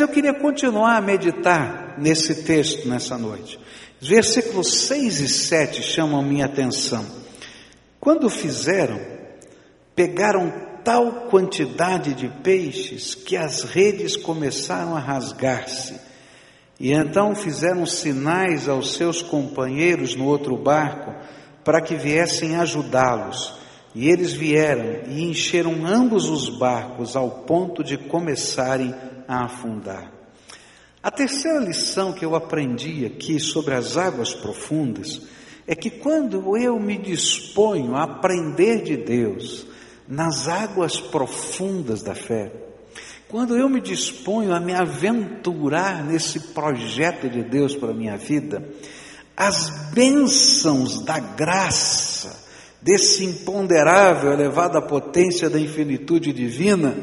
Eu queria continuar a meditar nesse texto nessa noite. Os versículos 6 e 7 chamam minha atenção. Quando fizeram, pegaram tal quantidade de peixes que as redes começaram a rasgar-se. E então fizeram sinais aos seus companheiros no outro barco para que viessem ajudá-los. E eles vieram e encheram ambos os barcos ao ponto de começarem a afundar. A terceira lição que eu aprendi aqui sobre as águas profundas é que quando eu me disponho a aprender de Deus nas águas profundas da fé, quando eu me disponho a me aventurar nesse projeto de Deus para a minha vida, as bênçãos da graça, desse imponderável, elevado à potência da infinitude divina,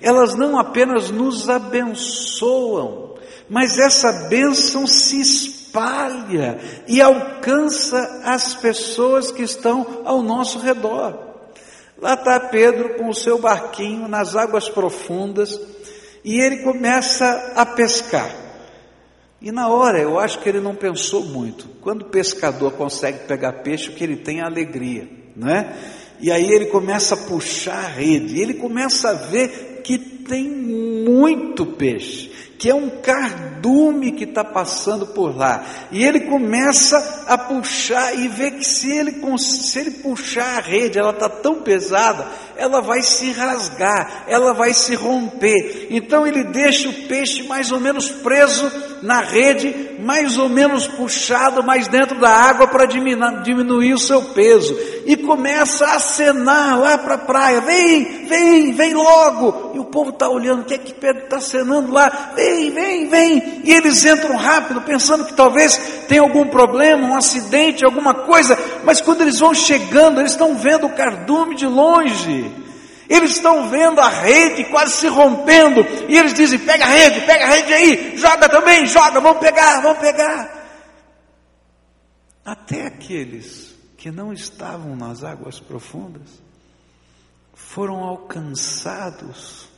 elas não apenas nos abençoam, mas essa bênção se espalha e alcança as pessoas que estão ao nosso redor. Lá está Pedro com o seu barquinho nas águas profundas e ele começa a pescar. E na hora eu acho que ele não pensou muito. Quando o pescador consegue pegar peixe, o que ele tem é alegria não é? E aí ele começa a puxar a rede, ele começa a ver que tem muito peixe, que é um cardume que está passando por lá. E ele começa a puxar e vê que se ele, se ele puxar a rede, ela está tão pesada, ela vai se rasgar, ela vai se romper. Então ele deixa o peixe mais ou menos preso na rede, mais ou menos puxado mais dentro da água para diminuir, o seu peso. E começa a acenar lá para a praia: vem, vem, vem logo. E o povo está olhando: o que é que Pedro está acenando lá? Vem, vem, vem. E eles entram rápido, pensando que talvez tenha algum problema, um acidente, alguma coisa. Mas quando eles vão chegando, eles estão vendo o cardume de longe. Eles estão vendo a rede quase se rompendo, e eles dizem: pega a rede, pega a rede aí, joga também, joga, vamos pegar, vamos pegar. Até aqueles que não estavam nas águas profundas foram alcançados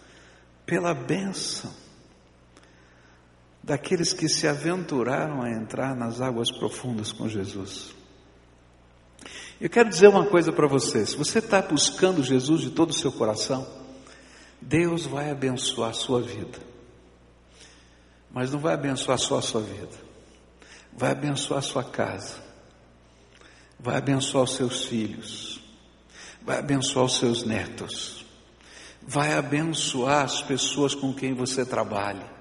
pela bênção daqueles que se aventuraram a entrar nas águas profundas com Jesus. Eu quero dizer uma coisa para você: se você está buscando Jesus de todo o seu coração, Deus vai abençoar a sua vida. Mas não vai abençoar só a sua vida, vai abençoar a sua casa, vai abençoar os seus filhos, vai abençoar os seus netos, vai abençoar as pessoas com quem você trabalha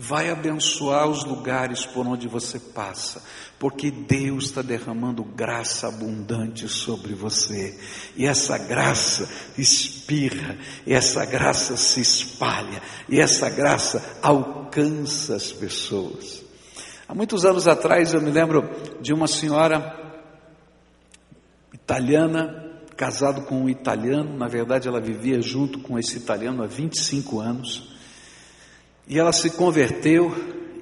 vai abençoar os lugares por onde você passa, porque Deus está derramando graça abundante sobre você, e essa graça espirra, e essa graça se espalha, e essa graça alcança as pessoas. Há muitos anos atrás eu me lembro de uma senhora italiana, casado com um italiano, na verdade ela vivia junto com esse italiano há 25 anos. E ela se converteu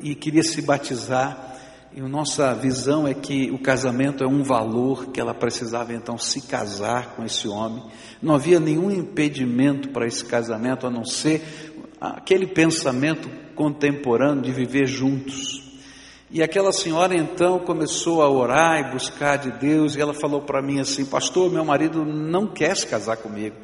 e queria se batizar. E nossa visão é que o casamento é um valor, que ela precisava então se casar com esse homem. Não havia nenhum impedimento para esse casamento, a não ser aquele pensamento contemporâneo de viver juntos. E aquela senhora então começou a orar e buscar de Deus, e ela falou para mim assim: Pastor, meu marido não quer se casar comigo.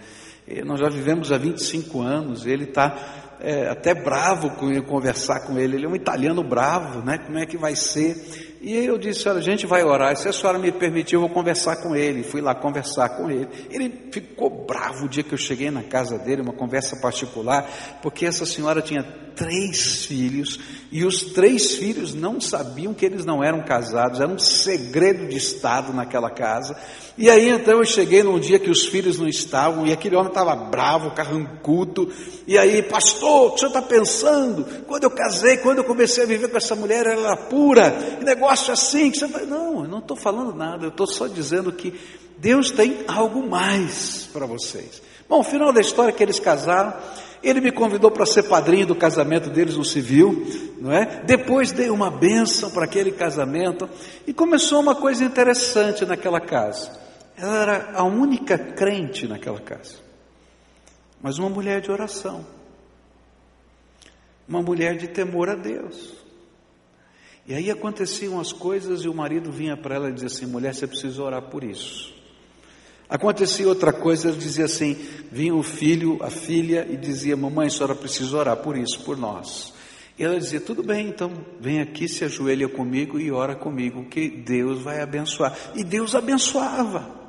Nós já vivemos há 25 anos, ele está é, até bravo com conversar com ele. Ele é um italiano bravo, né? Como é que vai ser? E eu disse, olha, a gente vai orar. Se a senhora me permitir, eu vou conversar com ele. Fui lá conversar com ele. Ele ficou bravo o dia que eu cheguei na casa dele, uma conversa particular, porque essa senhora tinha três filhos e os três filhos não sabiam que eles não eram casados. Era um segredo de Estado naquela casa. E aí então eu cheguei num dia que os filhos não estavam e aquele homem estava bravo, carrancudo. E aí, pastor, o que o senhor está pensando? Quando eu casei, quando eu comecei a viver com essa mulher, ela era pura. Negócio assim que você. Não, eu não estou falando nada, eu estou só dizendo que Deus tem algo mais para vocês. Bom, o final da história é que eles casaram. Ele me convidou para ser padrinho do casamento deles no civil, não é? Depois dei uma bênção para aquele casamento e começou uma coisa interessante naquela casa. Ela era a única crente naquela casa, mas uma mulher de oração. uma mulher de temor a Deus. E aí aconteciam as coisas e o marido vinha para ela e dizia assim: mulher, você precisa orar por isso. Acontecia outra coisa, ele dizia assim: vinha o filho, a filha, e dizia: Mamãe, a senhora precisa orar por isso, por nós. E ela dizia: Tudo bem, então vem aqui, se ajoelha comigo e ora comigo, que Deus vai abençoar. E Deus abençoava.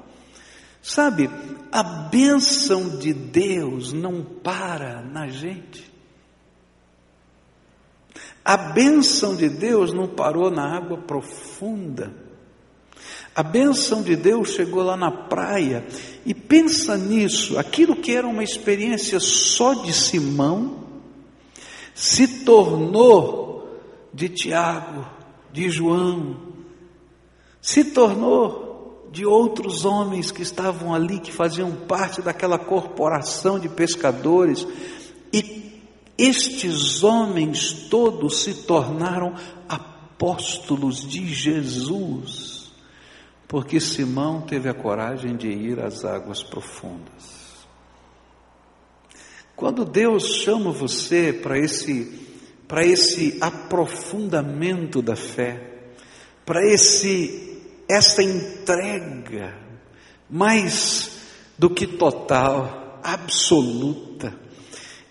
Sabe, a bênção de Deus não para na gente. A bênção de Deus não parou na água profunda. A bênção de Deus chegou lá na praia. E pensa nisso, aquilo que era uma experiência só de Simão, se tornou de Tiago, de João, se tornou de outros homens que estavam ali, que faziam parte daquela corporação de pescadores, e estes homens todos se tornaram apóstolos de Jesus, porque Simão teve a coragem de ir às águas profundas. Quando Deus chama você para esse para esse aprofundamento da fé, para esse essa entrega mais do que total, absoluta.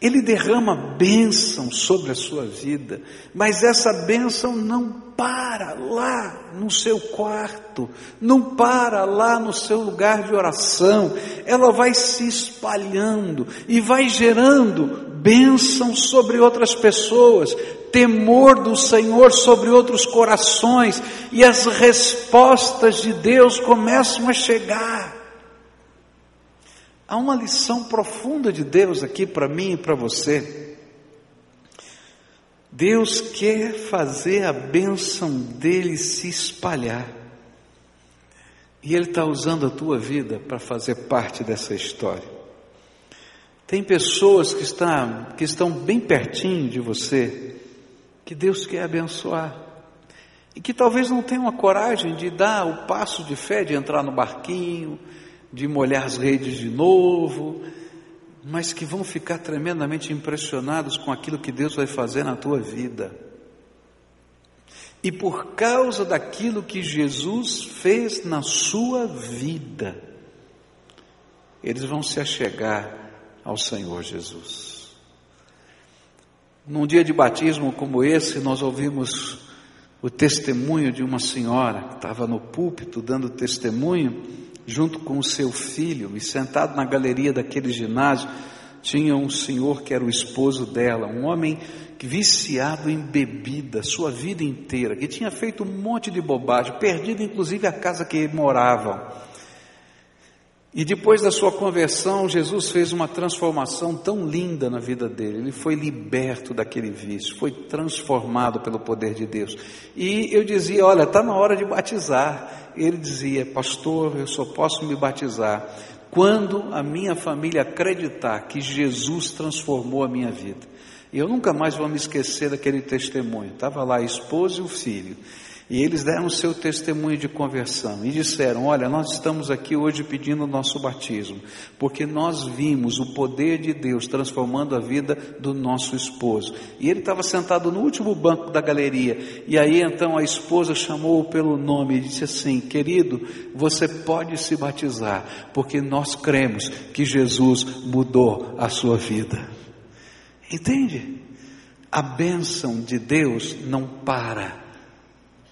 Ele derrama bênção sobre a sua vida, mas essa bênção não para lá no seu quarto, não para lá no seu lugar de oração, ela vai se espalhando e vai gerando bênção sobre outras pessoas, temor do Senhor sobre outros corações, e as respostas de Deus começam a chegar. Há uma lição profunda de Deus aqui para mim e para você. Deus quer fazer a bênção dele se espalhar. E Ele está usando a tua vida para fazer parte dessa história. Tem pessoas que estão, que estão bem pertinho de você, que Deus quer abençoar, e que talvez não tenham a coragem de dar o passo de fé, de entrar no barquinho, de molhar as redes de novo, mas que vão ficar tremendamente impressionados com aquilo que Deus vai fazer na tua vida. E por causa daquilo que Jesus fez na sua vida, eles vão se achegar ao Senhor Jesus. Num dia de batismo como esse, nós ouvimos o testemunho de uma senhora que estava no púlpito dando testemunho, junto com o seu filho, e sentado na galeria daquele ginásio, tinha um senhor que era o esposo dela, um homem viciado em bebida, sua vida inteira, que tinha feito um monte de bobagem, perdido inclusive a casa que moravam. E depois da sua conversão, Jesus fez uma transformação tão linda na vida dele. Ele foi liberto daquele vício, foi transformado pelo poder de Deus. E eu dizia: Olha, está na hora de batizar. Ele dizia: Pastor, eu só posso me batizar quando a minha família acreditar que Jesus transformou a minha vida. E eu nunca mais vou me esquecer daquele testemunho. Estava lá a esposa e o filho. E eles deram o seu testemunho de conversão e disseram: Olha, nós estamos aqui hoje pedindo o nosso batismo, porque nós vimos o poder de Deus transformando a vida do nosso esposo. E ele estava sentado no último banco da galeria. E aí então a esposa chamou-o pelo nome e disse assim: Querido, você pode se batizar, porque nós cremos que Jesus mudou a sua vida. Entende? A bênção de Deus não para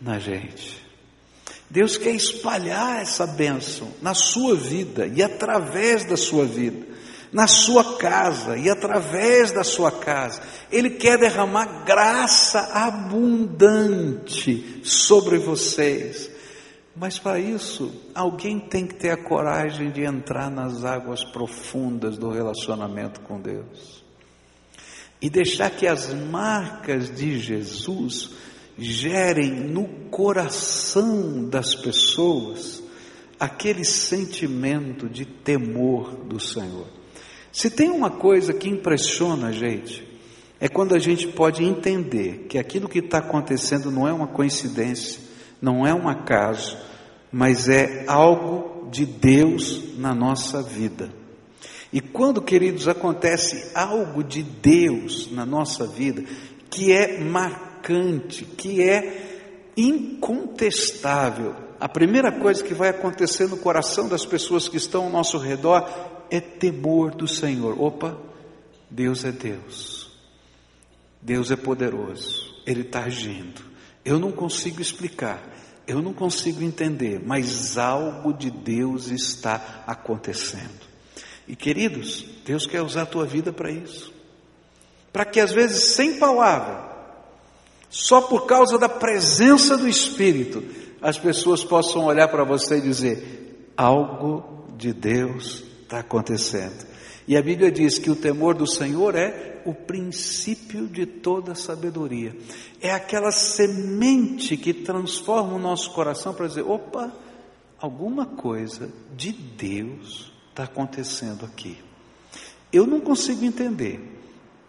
na gente. Deus quer espalhar essa bênção na sua vida e através da sua vida, na sua casa e através da sua casa. Ele quer derramar graça abundante sobre vocês. Mas para isso, alguém tem que ter a coragem de entrar nas águas profundas do relacionamento com Deus e deixar que as marcas de Jesus gerem no coração das pessoas aquele sentimento de temor do Senhor. Se tem uma coisa que impressiona a gente, é quando a gente pode entender que aquilo que está acontecendo não é uma coincidência, não é um acaso, mas é algo de Deus na nossa vida. E quando, queridos, acontece algo de Deus na nossa vida, que é marcante, que é incontestável, a primeira coisa que vai acontecer no coração das pessoas que estão ao nosso redor é temor do Senhor. Opa, Deus é Deus, Deus é poderoso, Ele está agindo. Eu não consigo explicar, eu não consigo entender, mas algo de Deus está acontecendo. E queridos, Deus quer usar a tua vida para isso. Para que às vezes, sem palavra, só por causa da presença do Espírito, as pessoas possam olhar para você e dizer: algo de Deus está acontecendo. E a Bíblia diz que o temor do Senhor é o princípio de toda sabedoria. É aquela semente que transforma o nosso coração para dizer: opa, alguma coisa de Deus está acontecendo aqui? Eu não consigo entender,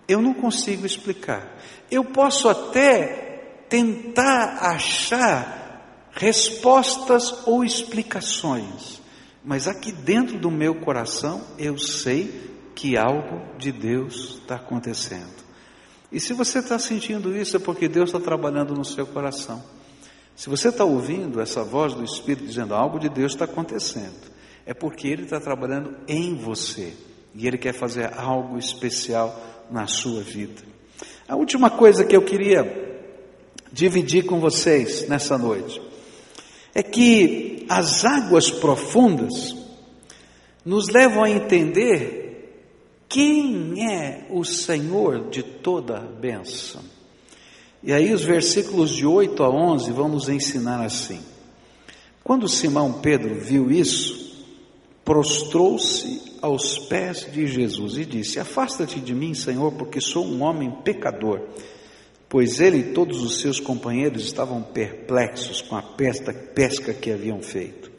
eu não consigo explicar. Eu posso até tentar achar respostas ou explicações, mas aqui dentro do meu coração eu sei que algo de Deus está acontecendo. E se você está sentindo isso, é porque Deus está trabalhando no seu coração. Se você está ouvindo essa voz do Espírito dizendo algo de Deus está acontecendo, é porque Ele está trabalhando em você e Ele quer fazer algo especial na sua vida. A última coisa que eu queria dividir com vocês nessa noite é que as águas profundas nos levam a entender quem é o Senhor de toda a. E aí os versículos de 8 a 11 vão nos ensinar assim. Quando Simão Pedro viu isso, prostrou-se aos pés de Jesus e disse: Afasta-te de mim, Senhor, porque sou um homem pecador. Pois ele e todos os seus companheiros estavam perplexos com a pesca, que haviam feito.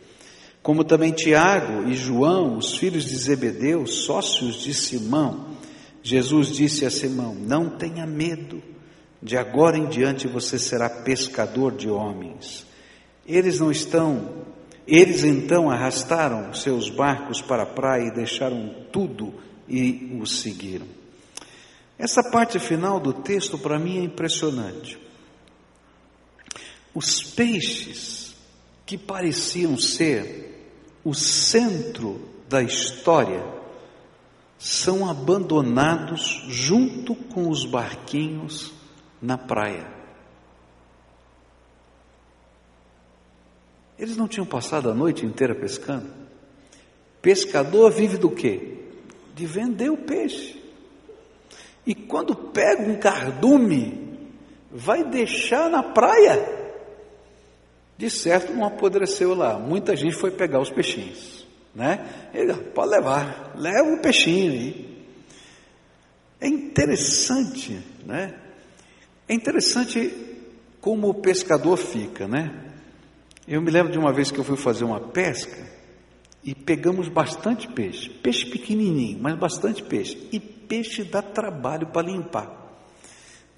Como também Tiago e João, os filhos de Zebedeu, sócios de Simão, Jesus disse a Simão: Não tenha medo, de agora em diante você será pescador de homens. Eles não estão eles então arrastaram seus barcos para a praia e deixaram tudo e o seguiram. Essa parte final do texto para mim é impressionante. Os peixes que pareciam ser o centro da história são abandonados junto com os barquinhos na praia. Eles não tinham passado a noite inteira pescando. Pescador vive do quê? De vender o peixe. E quando pega um cardume, vai deixar na praia. De certo não apodreceu lá. Muita gente foi pegar os peixinhos, né? Ele pode levar, leva o peixinho aí. É interessante, né? É interessante como o pescador fica, né? Eu me lembro de uma vez que eu fui fazer uma pesca e pegamos bastante peixe, peixe pequenininho, mas bastante peixe. E peixe dá trabalho para limpar.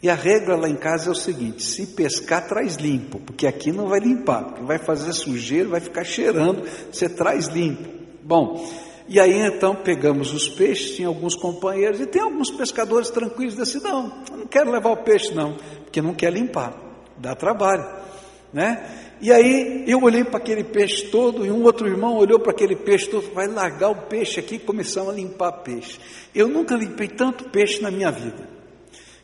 E a regra lá em casa é o seguinte: se pescar, traz limpo, porque aqui não vai limpar, porque vai fazer sujeira, vai ficar cheirando, você traz limpo. Bom, e aí então pegamos os peixes, tinha alguns companheiros, e tem alguns pescadores tranquilos, disse: não, eu não quero levar o peixe, não, porque não quer limpar, dá trabalho, né? E aí eu olhei para aquele peixe todo e um outro irmão olhou para aquele peixe todo, vai largar o peixe aqui e começamos a limpar peixe. Eu nunca limpei tanto peixe na minha vida.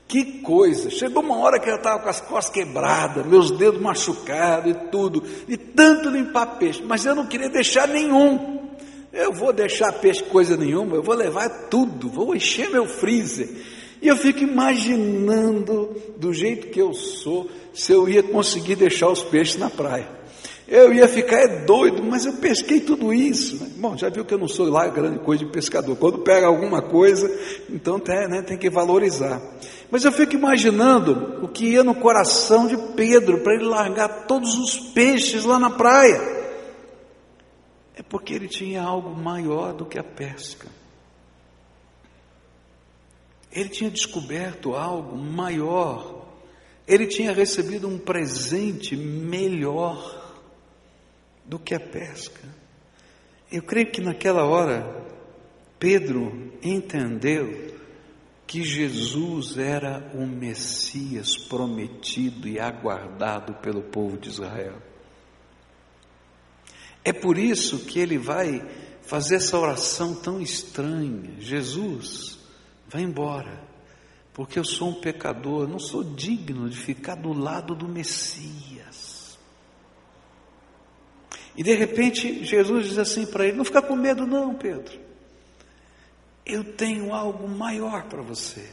Que coisa! Chegou uma hora que eu estava com as costas quebradas, meus dedos machucados e tudo, de tanto limpar peixe, mas eu não queria deixar nenhum. Eu vou deixar peixe coisa nenhuma, eu vou levar tudo, vou encher meu freezer. E eu fico imaginando, do jeito que eu sou, se eu ia conseguir deixar os peixes na praia. Eu ia ficar é doido, mas eu pesquei tudo isso. Né? Bom, já viu que eu não sou lá grande coisa de pescador. Quando pega alguma coisa, então tem, né, tem que valorizar. Mas eu fico imaginando o que ia no coração de Pedro para ele largar todos os peixes lá na praia. É porque ele tinha algo maior do que a pesca. Ele tinha descoberto algo maior ele tinha recebido um presente melhor do que a pesca. Eu creio que naquela hora, Pedro entendeu que Jesus era o Messias prometido e aguardado pelo povo de Israel. É por isso que ele vai fazer essa oração tão estranha: Jesus, vai embora, porque eu sou um pecador, não sou digno de ficar do lado do Messias. E de repente Jesus diz assim para ele: Não fica com medo, não, Pedro. Eu tenho algo maior para você.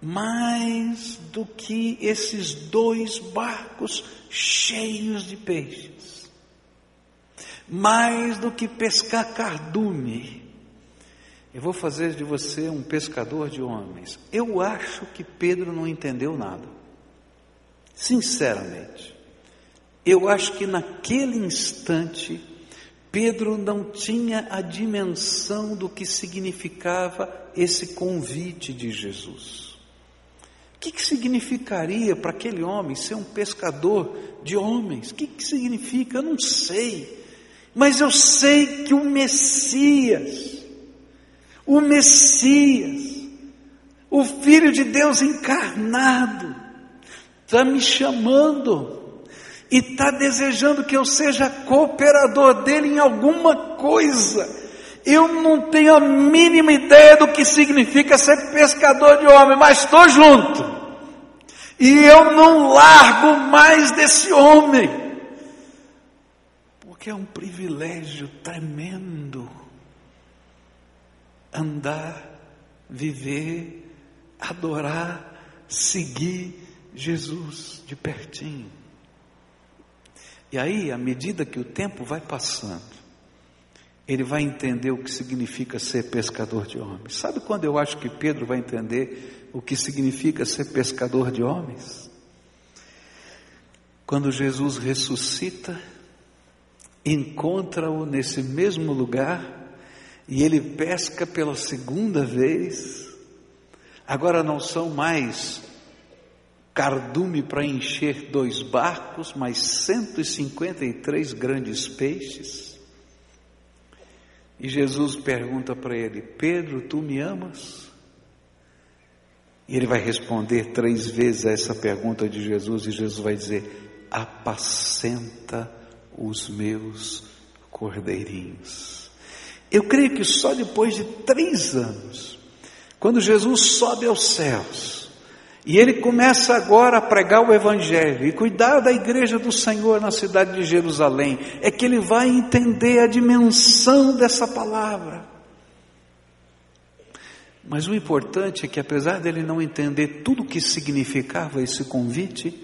Mais do que esses dois barcos cheios de peixes. Mais do que pescar cardume. Eu vou fazer de você um pescador de homens. Eu acho que Pedro não entendeu nada. Sinceramente. Eu acho que naquele instante Pedro não tinha a dimensão do que significava esse convite de Jesus. O que, que significaria para aquele homem ser um pescador de homens? O que, que significa? Eu não sei. Mas eu sei que o Messias, o Messias, o Filho de Deus encarnado, está me chamando e está desejando que eu seja cooperador dele em alguma coisa. Eu não tenho a mínima ideia do que significa ser pescador de homem, mas estou junto. E eu não largo mais desse homem, porque é um privilégio tremendo andar, viver, adorar, seguir Jesus de pertinho. E aí, à medida que o tempo vai passando, ele vai entender o que significa ser pescador de homens. Sabe quando eu acho que Pedro vai entender o que significa ser pescador de homens? Quando Jesus ressuscita, encontra-o nesse mesmo lugar e ele pesca pela segunda vez. Agora não são mais cardume para encher dois barcos, mais 153 grandes peixes. E Jesus pergunta para ele: Pedro, tu me amas? E ele vai responder três vezes a essa pergunta de Jesus, e Jesus vai dizer: Apacenta os meus cordeirinhos. Eu creio que só depois de três anos, quando Jesus sobe aos céus, e ele começa agora a pregar o Evangelho e cuidar da igreja do Senhor na cidade de Jerusalém. É que ele vai entender a dimensão dessa palavra. Mas o importante é que, apesar dele não entender tudo o que significava esse convite,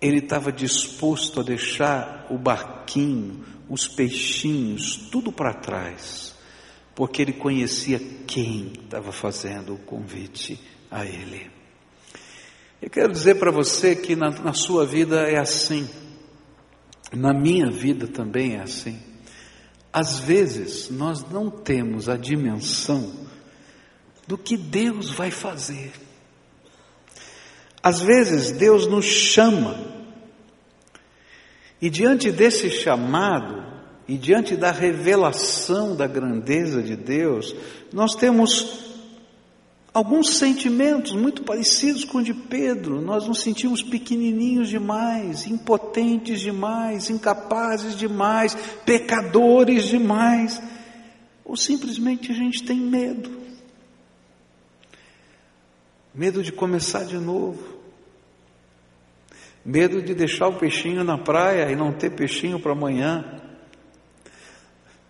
ele estava disposto a deixar o barquinho, os peixinhos, tudo para trás, porque ele conhecia quem estava fazendo o convite a ele. Eu quero dizer para você que na, na sua vida é assim, na minha vida também é assim. Às vezes nós não temos a dimensão do que Deus vai fazer. Às vezes Deus nos chama, e diante desse chamado, e diante da revelação da grandeza de Deus, nós temos alguns sentimentos muito parecidos com o de Pedro. Nós nos sentimos pequenininhos demais, impotentes demais, incapazes demais, pecadores demais. Ou simplesmente a gente tem medo. Medo de começar de novo. Medo de deixar o peixinho na praia e não ter peixinho para amanhã.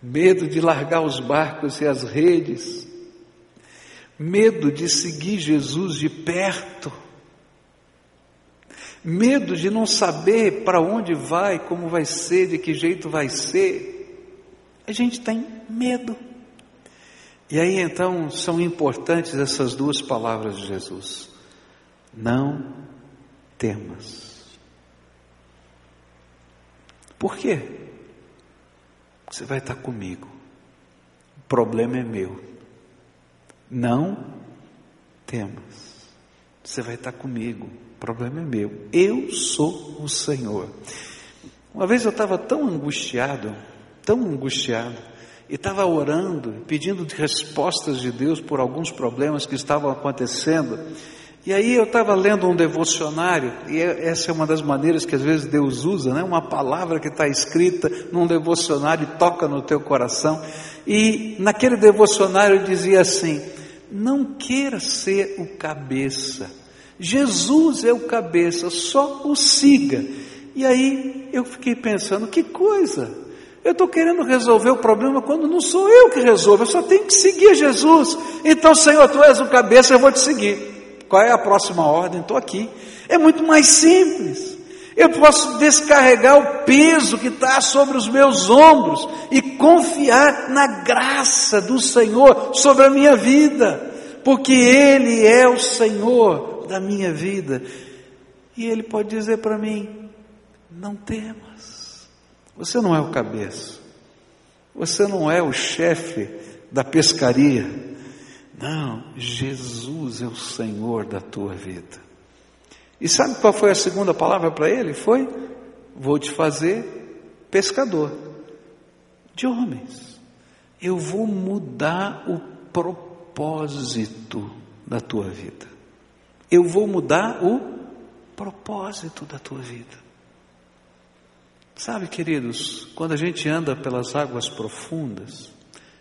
Medo de largar os barcos e as redes medo de seguir Jesus de perto, medo de não saber para onde vai, como vai ser, de que jeito vai ser. A gente tem medo. E aí então são importantes essas duas palavras de Jesus: não temas. Por quê? Você vai estar comigo. O problema é meu. Não temas. Você vai estar comigo. O problema é meu. Eu sou o Senhor. Uma vez eu estava tão angustiado, tão angustiado, e estava orando, pedindo respostas de Deus por alguns problemas que estavam acontecendo. E aí eu estava lendo um devocionário, e é, essa é uma das maneiras que às vezes Deus usa, né? uma palavra que está escrita num devocionário e toca no teu coração. E naquele devocionário dizia assim: não queira ser o cabeça, Jesus é o cabeça, só o siga. E aí eu fiquei pensando: que coisa! Eu estou querendo resolver o problema quando não sou eu que resolvo, eu só tenho que seguir Jesus. Então, Senhor, tu és o cabeça, eu vou te seguir. Qual é a próxima ordem? Estou aqui. É muito mais simples. Eu posso descarregar o peso que está sobre os meus ombros e confiar na graça do Senhor sobre a minha vida, porque Ele é o Senhor da minha vida. E Ele pode dizer para mim: não temas, você não é o cabeça, você não é o chefe da pescaria, não, Jesus é o Senhor da tua vida. E sabe qual foi a segunda palavra para ele? Foi: Vou te fazer pescador de homens. Eu vou mudar o propósito da tua vida. Eu vou mudar o propósito da tua vida. Sabe, queridos, quando a gente anda pelas águas profundas,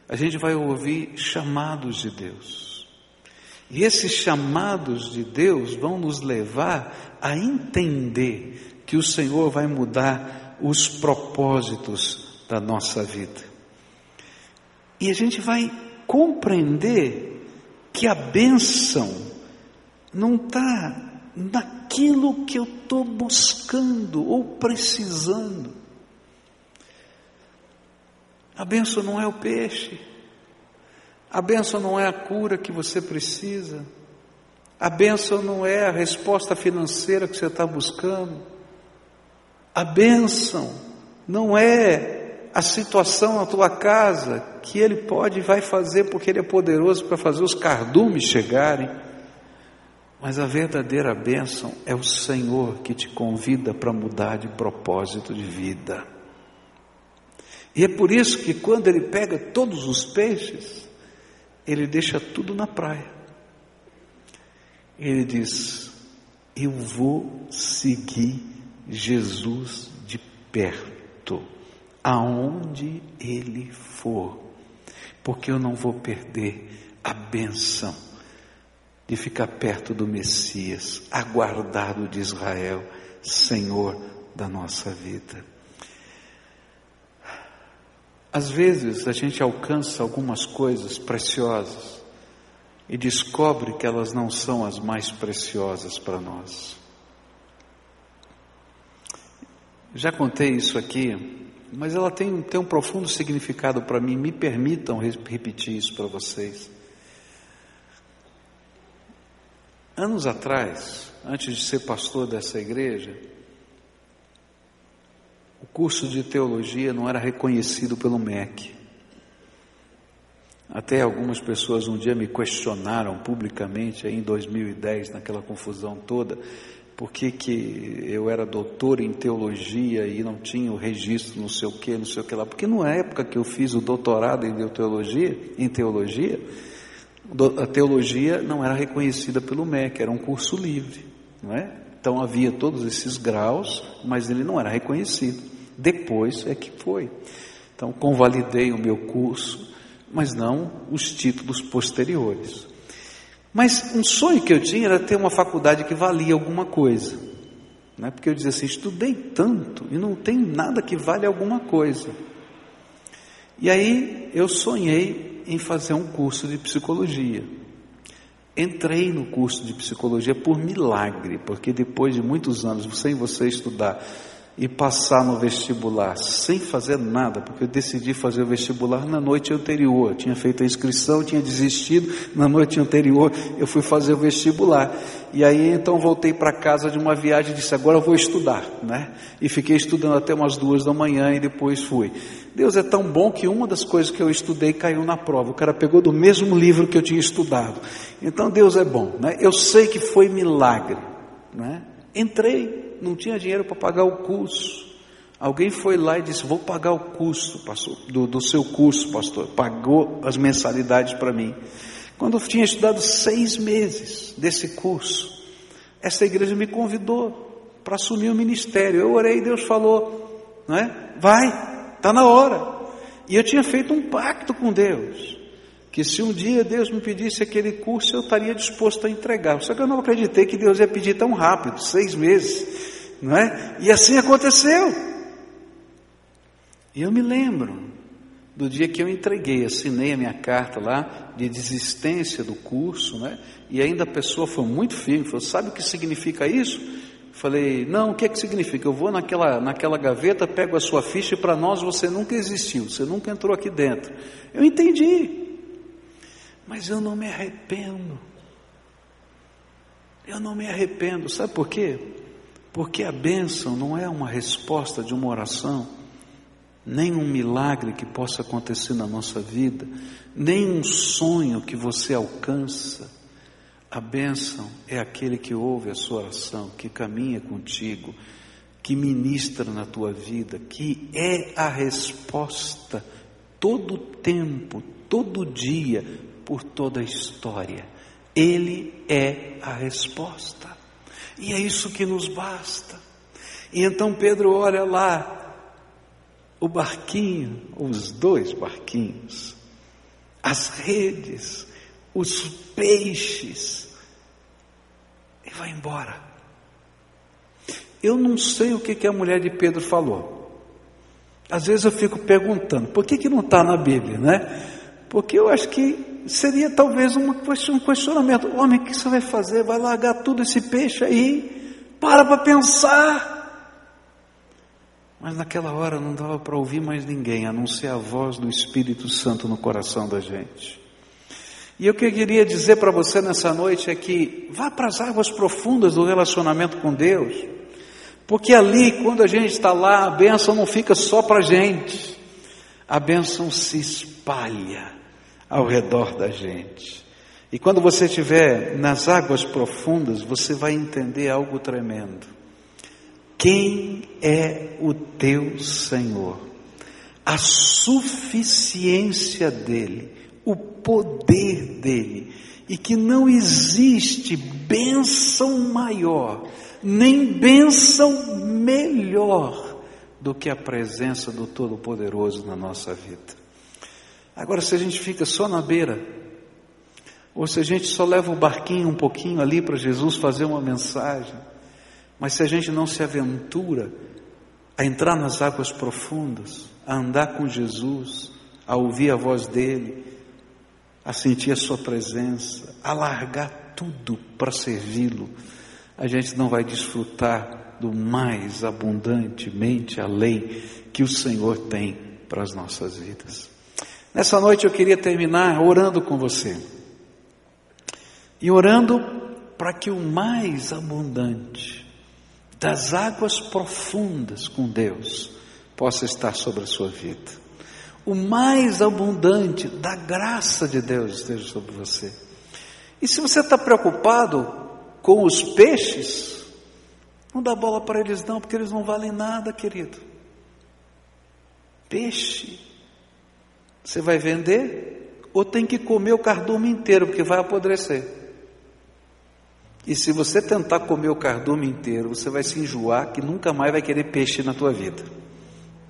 a gente vai ouvir chamados de Deus. E esses chamados de Deus vão nos levar a entender que o Senhor vai mudar os propósitos da nossa vida. E a gente vai compreender que a bênção não está naquilo que eu estou buscando ou precisando. A benção não é o peixe. A benção não é a cura que você precisa. A benção não é a resposta financeira que você está buscando. A benção não é a situação na tua casa que Ele pode e vai fazer porque Ele é poderoso para fazer os cardumes chegarem. Mas a verdadeira bênção é o Senhor que te convida para mudar de propósito de vida. E é por isso que quando ele pega todos os peixes, ele deixa tudo na praia. Ele diz: Eu vou seguir Jesus de perto, aonde ele for, porque eu não vou perder a benção de ficar perto do Messias, aguardado de Israel, Senhor da nossa vida. Às vezes a gente alcança algumas coisas preciosas e descobre que elas não são as mais preciosas para nós. Já contei isso aqui, mas ela tem, tem um profundo significado para mim. Me permitam repetir isso para vocês. Anos atrás, antes de ser pastor dessa igreja, o curso de teologia não era reconhecido pelo MEC. Até algumas pessoas um dia me questionaram publicamente, em 2010, naquela confusão toda, por que, que eu era doutor em teologia e não tinha o registro, não sei o que, não sei o que lá. Porque na época que eu fiz o doutorado em teologia, em teologia, a teologia não era reconhecida pelo MEC, era um curso livre, não é? Então havia todos esses graus, mas ele não era reconhecido. Depois é que foi. Então convalidei o meu curso, mas não os títulos posteriores. Mas um sonho que eu tinha era ter uma faculdade que valia alguma coisa. Não é porque eu dizia assim, estudei tanto e não tem nada que vale alguma coisa. E aí eu sonhei em fazer um curso de psicologia. Entrei no curso de psicologia por milagre, porque depois de muitos anos, sem você estudar e passar no vestibular sem fazer nada, porque eu decidi fazer o vestibular na noite anterior. Eu tinha feito a inscrição, tinha desistido, na noite anterior eu fui fazer o vestibular. E aí então voltei para casa de uma viagem e disse: agora eu vou estudar, né? E fiquei estudando até umas duas da manhã e depois fui. Deus é tão bom que uma das coisas que eu estudei caiu na prova. O cara pegou do mesmo livro que eu tinha estudado. Então Deus é bom, né? Eu sei que foi milagre, né? Entrei, não tinha dinheiro para pagar o curso. Alguém foi lá e disse: Vou pagar o custo pastor, do, do seu curso, pastor. Pagou as mensalidades para mim. Quando eu tinha estudado seis meses desse curso, essa igreja me convidou para assumir o ministério. Eu orei e Deus falou: não é? Vai, está na hora. E eu tinha feito um pacto com Deus, que se um dia Deus me pedisse aquele curso, eu estaria disposto a entregar. Só que eu não acreditei que Deus ia pedir tão rápido seis meses, não é? E assim aconteceu. E eu me lembro do dia que eu entreguei, assinei a minha carta lá de desistência do curso, né? E ainda a pessoa foi muito firme, falou: "Sabe o que significa isso?" Falei: "Não, o que é que significa? Eu vou naquela naquela gaveta, pego a sua ficha e para nós você nunca existiu, você nunca entrou aqui dentro." Eu entendi. Mas eu não me arrependo. Eu não me arrependo. Sabe por quê? Porque a bênção não é uma resposta de uma oração nem um milagre que possa acontecer na nossa vida, nem um sonho que você alcança. A bênção é aquele que ouve a sua oração, que caminha contigo, que ministra na tua vida, que é a resposta todo tempo, todo dia, por toda a história. Ele é a resposta. E é isso que nos basta. E então Pedro olha lá o barquinho, os dois barquinhos, as redes, os peixes, e vai embora. Eu não sei o que, que a mulher de Pedro falou. Às vezes eu fico perguntando, por que, que não está na Bíblia, né? Porque eu acho que seria talvez um questionamento. Homem, o que você vai fazer? Vai largar tudo esse peixe aí? Para para pensar. Mas naquela hora não dava para ouvir mais ninguém, a não ser a voz do Espírito Santo no coração da gente. E o que eu queria dizer para você nessa noite é que vá para as águas profundas do relacionamento com Deus, porque ali, quando a gente está lá, a bênção não fica só para a gente, a bênção se espalha ao redor da gente. E quando você estiver nas águas profundas, você vai entender algo tremendo. Quem é o teu Senhor? A suficiência dele, o poder dele, e que não existe bênção maior, nem bênção melhor do que a presença do Todo-Poderoso na nossa vida. Agora, se a gente fica só na beira, ou se a gente só leva o barquinho um pouquinho ali para Jesus fazer uma mensagem, mas se a gente não se aventura a entrar nas águas profundas, a andar com Jesus, a ouvir a voz dele, a sentir a sua presença, a largar tudo para servi-lo, a gente não vai desfrutar do mais abundantemente além que o Senhor tem para as nossas vidas. Nessa noite eu queria terminar orando com você. E orando para que o mais abundante das águas profundas com Deus possa estar sobre a sua vida. O mais abundante da graça de Deus esteja sobre você. E se você está preocupado com os peixes, não dá bola para eles não, porque eles não valem nada, querido. Peixe, você vai vender ou tem que comer o cardume inteiro, porque vai apodrecer. E se você tentar comer o cardume inteiro, você vai se enjoar que nunca mais vai querer peixe na tua vida.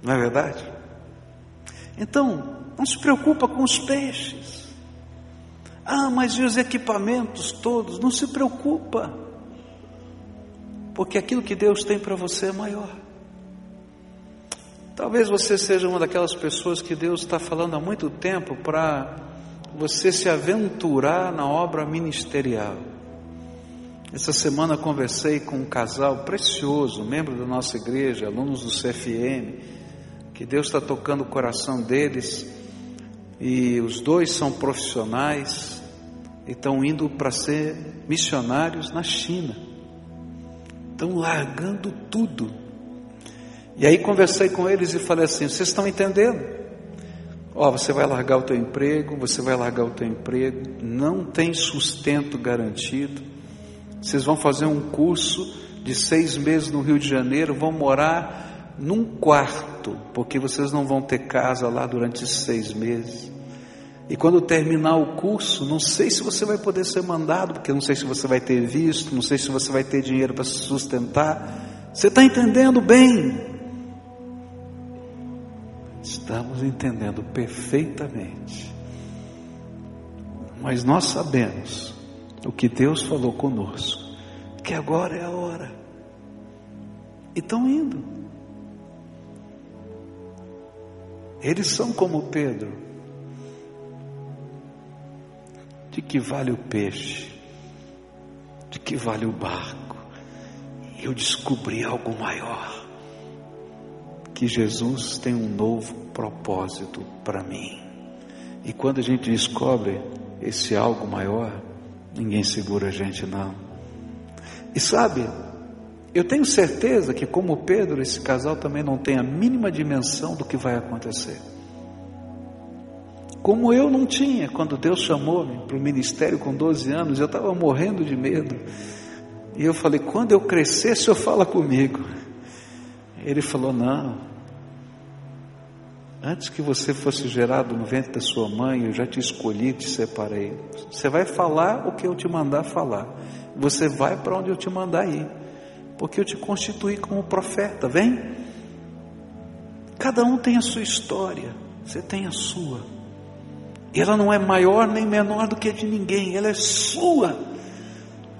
Não é verdade? Então, não se preocupa com os peixes. Ah, mas e os equipamentos todos? Não se preocupa. Porque aquilo que Deus tem para você é maior. Talvez você seja uma daquelas pessoas que Deus está falando há muito tempo para você se aventurar na obra ministerial. Essa semana conversei com um casal precioso, membro da nossa igreja, alunos do CFM, que Deus está tocando o coração deles, e os dois são profissionais e estão indo para ser missionários na China. Estão largando tudo. E aí conversei com eles e falei assim: vocês estão entendendo? Ó, oh, você vai largar o teu emprego, você vai largar o teu emprego, não tem sustento garantido vocês vão fazer um curso de seis meses no Rio de Janeiro, vão morar num quarto, porque vocês não vão ter casa lá durante seis meses. E quando terminar o curso, não sei se você vai poder ser mandado, porque não sei se você vai ter visto, não sei se você vai ter dinheiro para se sustentar. Você está entendendo bem? Estamos entendendo perfeitamente. Mas nós sabemos o que Deus falou conosco, que agora é a hora. E estão indo. Eles são como Pedro de que vale o peixe, de que vale o barco. Eu descobri algo maior: que Jesus tem um novo propósito para mim. E quando a gente descobre esse algo maior, ninguém segura a gente não. E sabe, eu tenho certeza que, como Pedro, esse casal também não tem a mínima dimensão do que vai acontecer. Como eu não tinha, quando Deus chamou-me para o ministério com 12 anos, eu estava morrendo de medo. E eu falei: quando eu crescer, o senhor fala comigo. Ele falou: não. Antes que você fosse gerado no ventre da sua mãe, eu já te escolhi, te separei. Você vai falar o que eu te mandar falar. Você vai para onde eu te mandar ir. Porque eu te constituí como profeta. Vem. Cada um tem a sua história. Você tem a sua. Ela não é maior nem menor do que a de ninguém, ela é sua.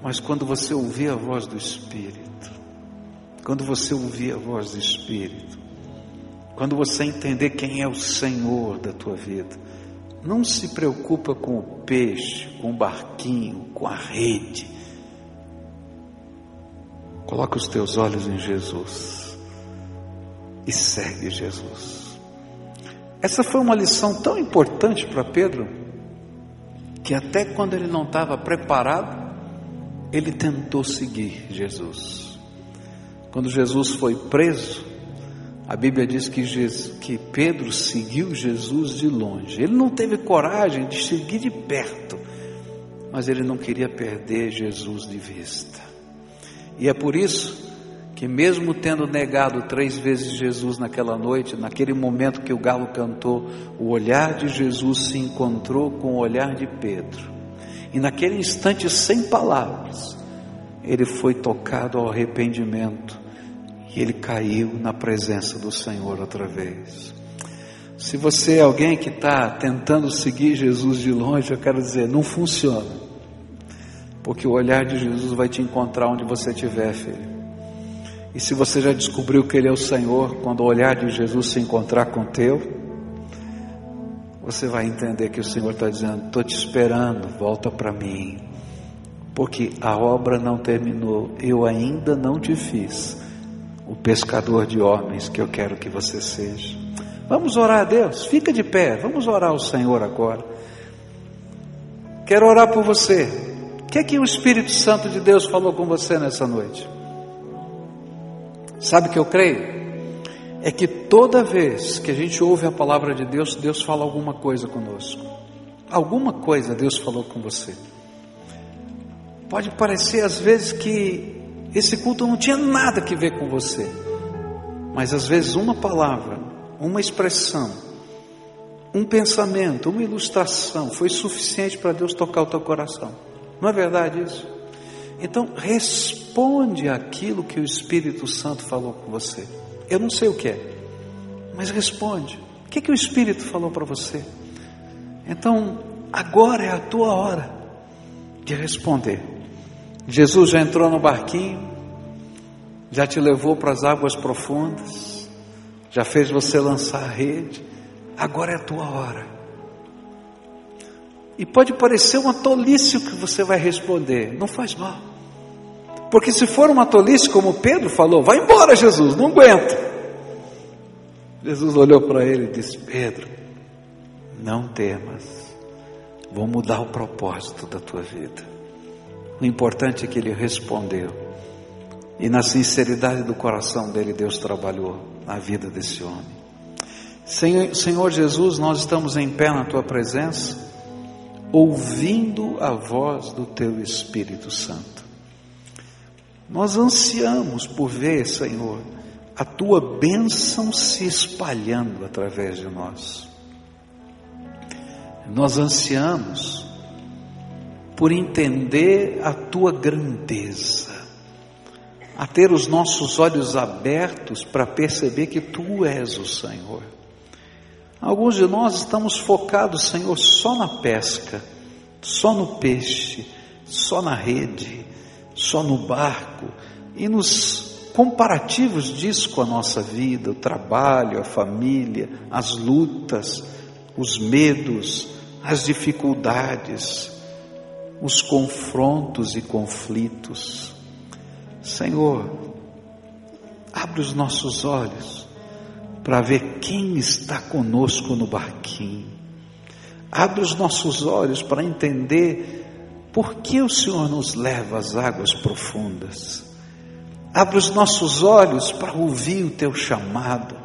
Mas quando você ouvir a voz do Espírito, quando você ouvir a voz do Espírito, quando você entender quem é o Senhor da tua vida, não se preocupa com o peixe, com o barquinho, com a rede. Coloca os teus olhos em Jesus e segue Jesus. Essa foi uma lição tão importante para Pedro, que até quando ele não estava preparado, ele tentou seguir Jesus. Quando Jesus foi preso, a Bíblia diz que, Jesus, que Pedro seguiu Jesus de longe. Ele não teve coragem de seguir de perto, mas ele não queria perder Jesus de vista. E é por isso que mesmo tendo negado três vezes Jesus naquela noite, naquele momento que o galo cantou, o olhar de Jesus se encontrou com o olhar de Pedro. E naquele instante, sem palavras, ele foi tocado ao arrependimento ele caiu na presença do Senhor outra vez. Se você é alguém que está tentando seguir Jesus de longe, eu quero dizer, não funciona. Porque o olhar de Jesus vai te encontrar onde você estiver, filho. E se você já descobriu que Ele é o Senhor, quando o olhar de Jesus se encontrar com o teu, você vai entender que o Senhor está dizendo: estou te esperando, volta para mim, porque a obra não terminou, eu ainda não te fiz o pescador de homens que eu quero que você seja. Vamos orar a Deus, fica de pé, vamos orar ao Senhor agora. Quero orar por você. O que é que o Espírito Santo de Deus falou com você nessa noite? Sabe o que eu creio? É que toda vez que a gente ouve a palavra de Deus, Deus fala alguma coisa conosco. Alguma coisa Deus falou com você. Pode parecer às vezes que esse culto não tinha nada que ver com você, mas às vezes uma palavra, uma expressão, um pensamento, uma ilustração foi suficiente para Deus tocar o teu coração. Não é verdade isso? Então, responde aquilo que o Espírito Santo falou com você. Eu não sei o que é, mas responde. O que, que o Espírito falou para você? Então, agora é a tua hora de responder. Jesus já entrou no barquinho, já te levou para as águas profundas, já fez você lançar a rede. Agora é a tua hora. E pode parecer uma tolice o que você vai responder, não faz mal. Porque se for uma tolice, como Pedro falou, vai embora, Jesus, não aguento. Jesus olhou para ele e disse: Pedro, não temas, vou mudar o propósito da tua vida. O importante é que ele respondeu, e na sinceridade do coração dele, Deus trabalhou na vida desse homem. Senhor, Senhor Jesus, nós estamos em pé na tua presença, ouvindo a voz do teu Espírito Santo. Nós ansiamos por ver, Senhor, a tua bênção se espalhando através de nós. Nós ansiamos por entender a tua grandeza, a ter os nossos olhos abertos para perceber que tu és o Senhor. Alguns de nós estamos focados, Senhor, só na pesca, só no peixe, só na rede, só no barco e nos comparativos disso com a nossa vida, o trabalho, a família, as lutas, os medos, as dificuldades, os confrontos e conflitos. Senhor, abre os nossos olhos para ver quem está conosco no barquinho. Abre os nossos olhos para entender por que o Senhor nos leva às águas profundas. Abre os nossos olhos para ouvir o teu chamado.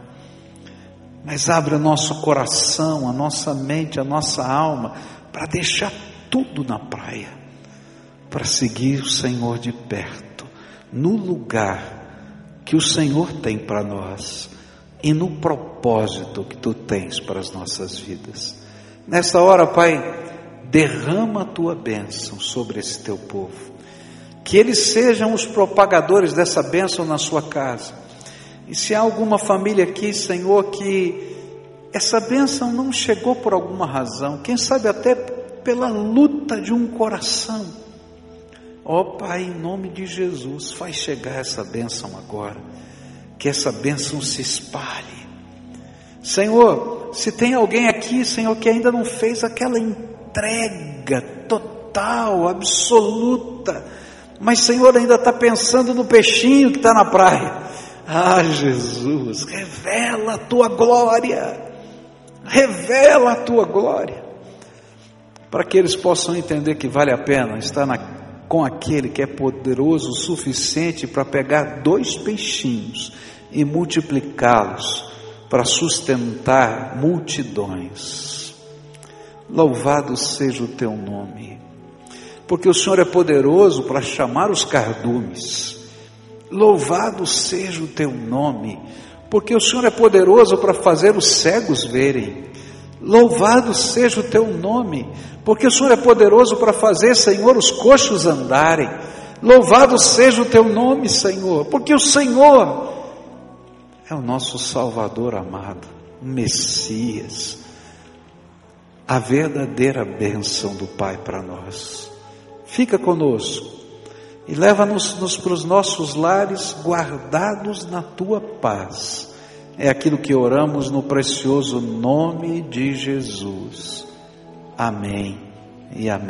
Mas abre o nosso coração, a nossa mente, a nossa alma para deixar tudo na praia, para seguir o Senhor de perto, no lugar que o Senhor tem para nós e no propósito que tu tens para as nossas vidas. Nesta hora, Pai, derrama a tua bênção sobre esse teu povo, que eles sejam os propagadores dessa bênção na sua casa. E se há alguma família aqui, Senhor, que essa bênção não chegou por alguma razão, quem sabe até pela luta de um coração. Ó oh, Pai, em nome de Jesus, faz chegar essa bênção agora, que essa bênção se espalhe. Senhor, se tem alguém aqui, Senhor, que ainda não fez aquela entrega total, absoluta, mas Senhor ainda está pensando no peixinho que está na praia. Ah, Jesus, revela a tua glória, revela a tua glória para que eles possam entender que vale a pena estar na, com aquele que é poderoso o suficiente para pegar dois peixinhos e multiplicá-los para sustentar multidões. Louvado seja o teu nome, porque o Senhor é poderoso para chamar os cardumes. Louvado seja o teu nome, porque o Senhor é poderoso para fazer os cegos verem. Louvado seja o teu nome, porque o Senhor é poderoso para fazer, Senhor, os coxos andarem. Louvado seja o teu nome, Senhor, porque o Senhor é o nosso Salvador amado, o Messias, a verdadeira bênção do Pai para nós. Fica conosco e leva-nos para os nossos lares guardados na tua paz é aquilo que oramos no precioso nome de Jesus. Amém e amém.